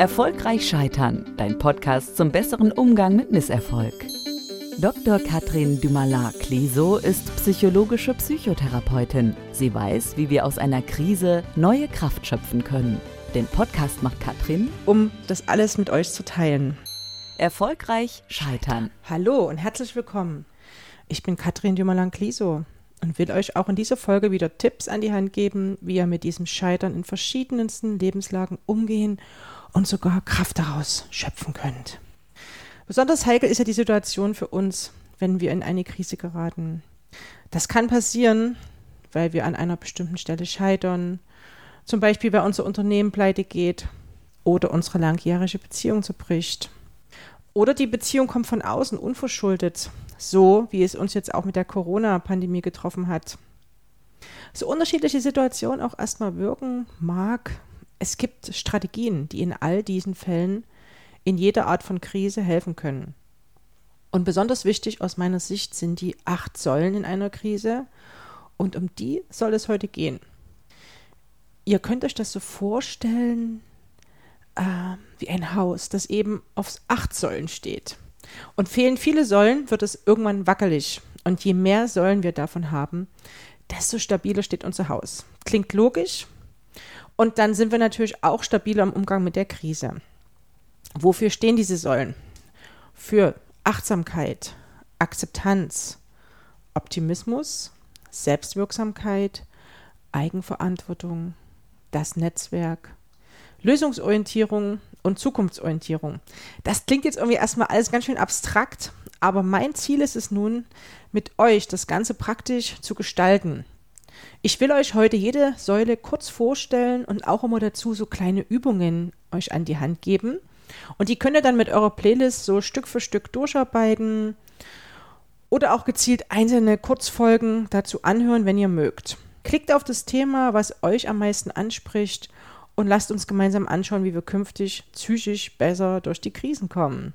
Erfolgreich Scheitern, dein Podcast zum besseren Umgang mit Misserfolg. Dr. Katrin Dumalard-Cliso ist psychologische Psychotherapeutin. Sie weiß, wie wir aus einer Krise neue Kraft schöpfen können. Den Podcast macht Katrin, um das alles mit euch zu teilen. Erfolgreich Scheitern. Hallo und herzlich willkommen. Ich bin Katrin Dumalard-Cliso und will euch auch in dieser Folge wieder Tipps an die Hand geben, wie ihr mit diesem Scheitern in verschiedensten Lebenslagen umgehen und sogar Kraft daraus schöpfen könnt. Besonders heikel ist ja die Situation für uns, wenn wir in eine Krise geraten. Das kann passieren, weil wir an einer bestimmten Stelle scheitern, zum Beispiel weil unser Unternehmen pleite geht oder unsere langjährige Beziehung zerbricht. Oder die Beziehung kommt von außen unverschuldet, so wie es uns jetzt auch mit der Corona-Pandemie getroffen hat. So unterschiedliche Situationen auch erstmal wirken mag, es gibt Strategien, die in all diesen Fällen in jeder Art von Krise helfen können. Und besonders wichtig aus meiner Sicht sind die acht Säulen in einer Krise. Und um die soll es heute gehen. Ihr könnt euch das so vorstellen äh, wie ein Haus, das eben auf acht Säulen steht. Und fehlen viele Säulen, wird es irgendwann wackelig. Und je mehr Säulen wir davon haben, desto stabiler steht unser Haus. Klingt logisch, und dann sind wir natürlich auch stabiler im Umgang mit der Krise. Wofür stehen diese Säulen? Für Achtsamkeit, Akzeptanz, Optimismus, Selbstwirksamkeit, Eigenverantwortung, das Netzwerk, Lösungsorientierung und Zukunftsorientierung. Das klingt jetzt irgendwie erstmal alles ganz schön abstrakt, aber mein Ziel ist es nun, mit euch das Ganze praktisch zu gestalten. Ich will euch heute jede Säule kurz vorstellen und auch immer dazu so kleine Übungen euch an die Hand geben. Und die könnt ihr dann mit eurer Playlist so Stück für Stück durcharbeiten oder auch gezielt einzelne Kurzfolgen dazu anhören, wenn ihr mögt. Klickt auf das Thema, was euch am meisten anspricht und lasst uns gemeinsam anschauen, wie wir künftig psychisch besser durch die Krisen kommen.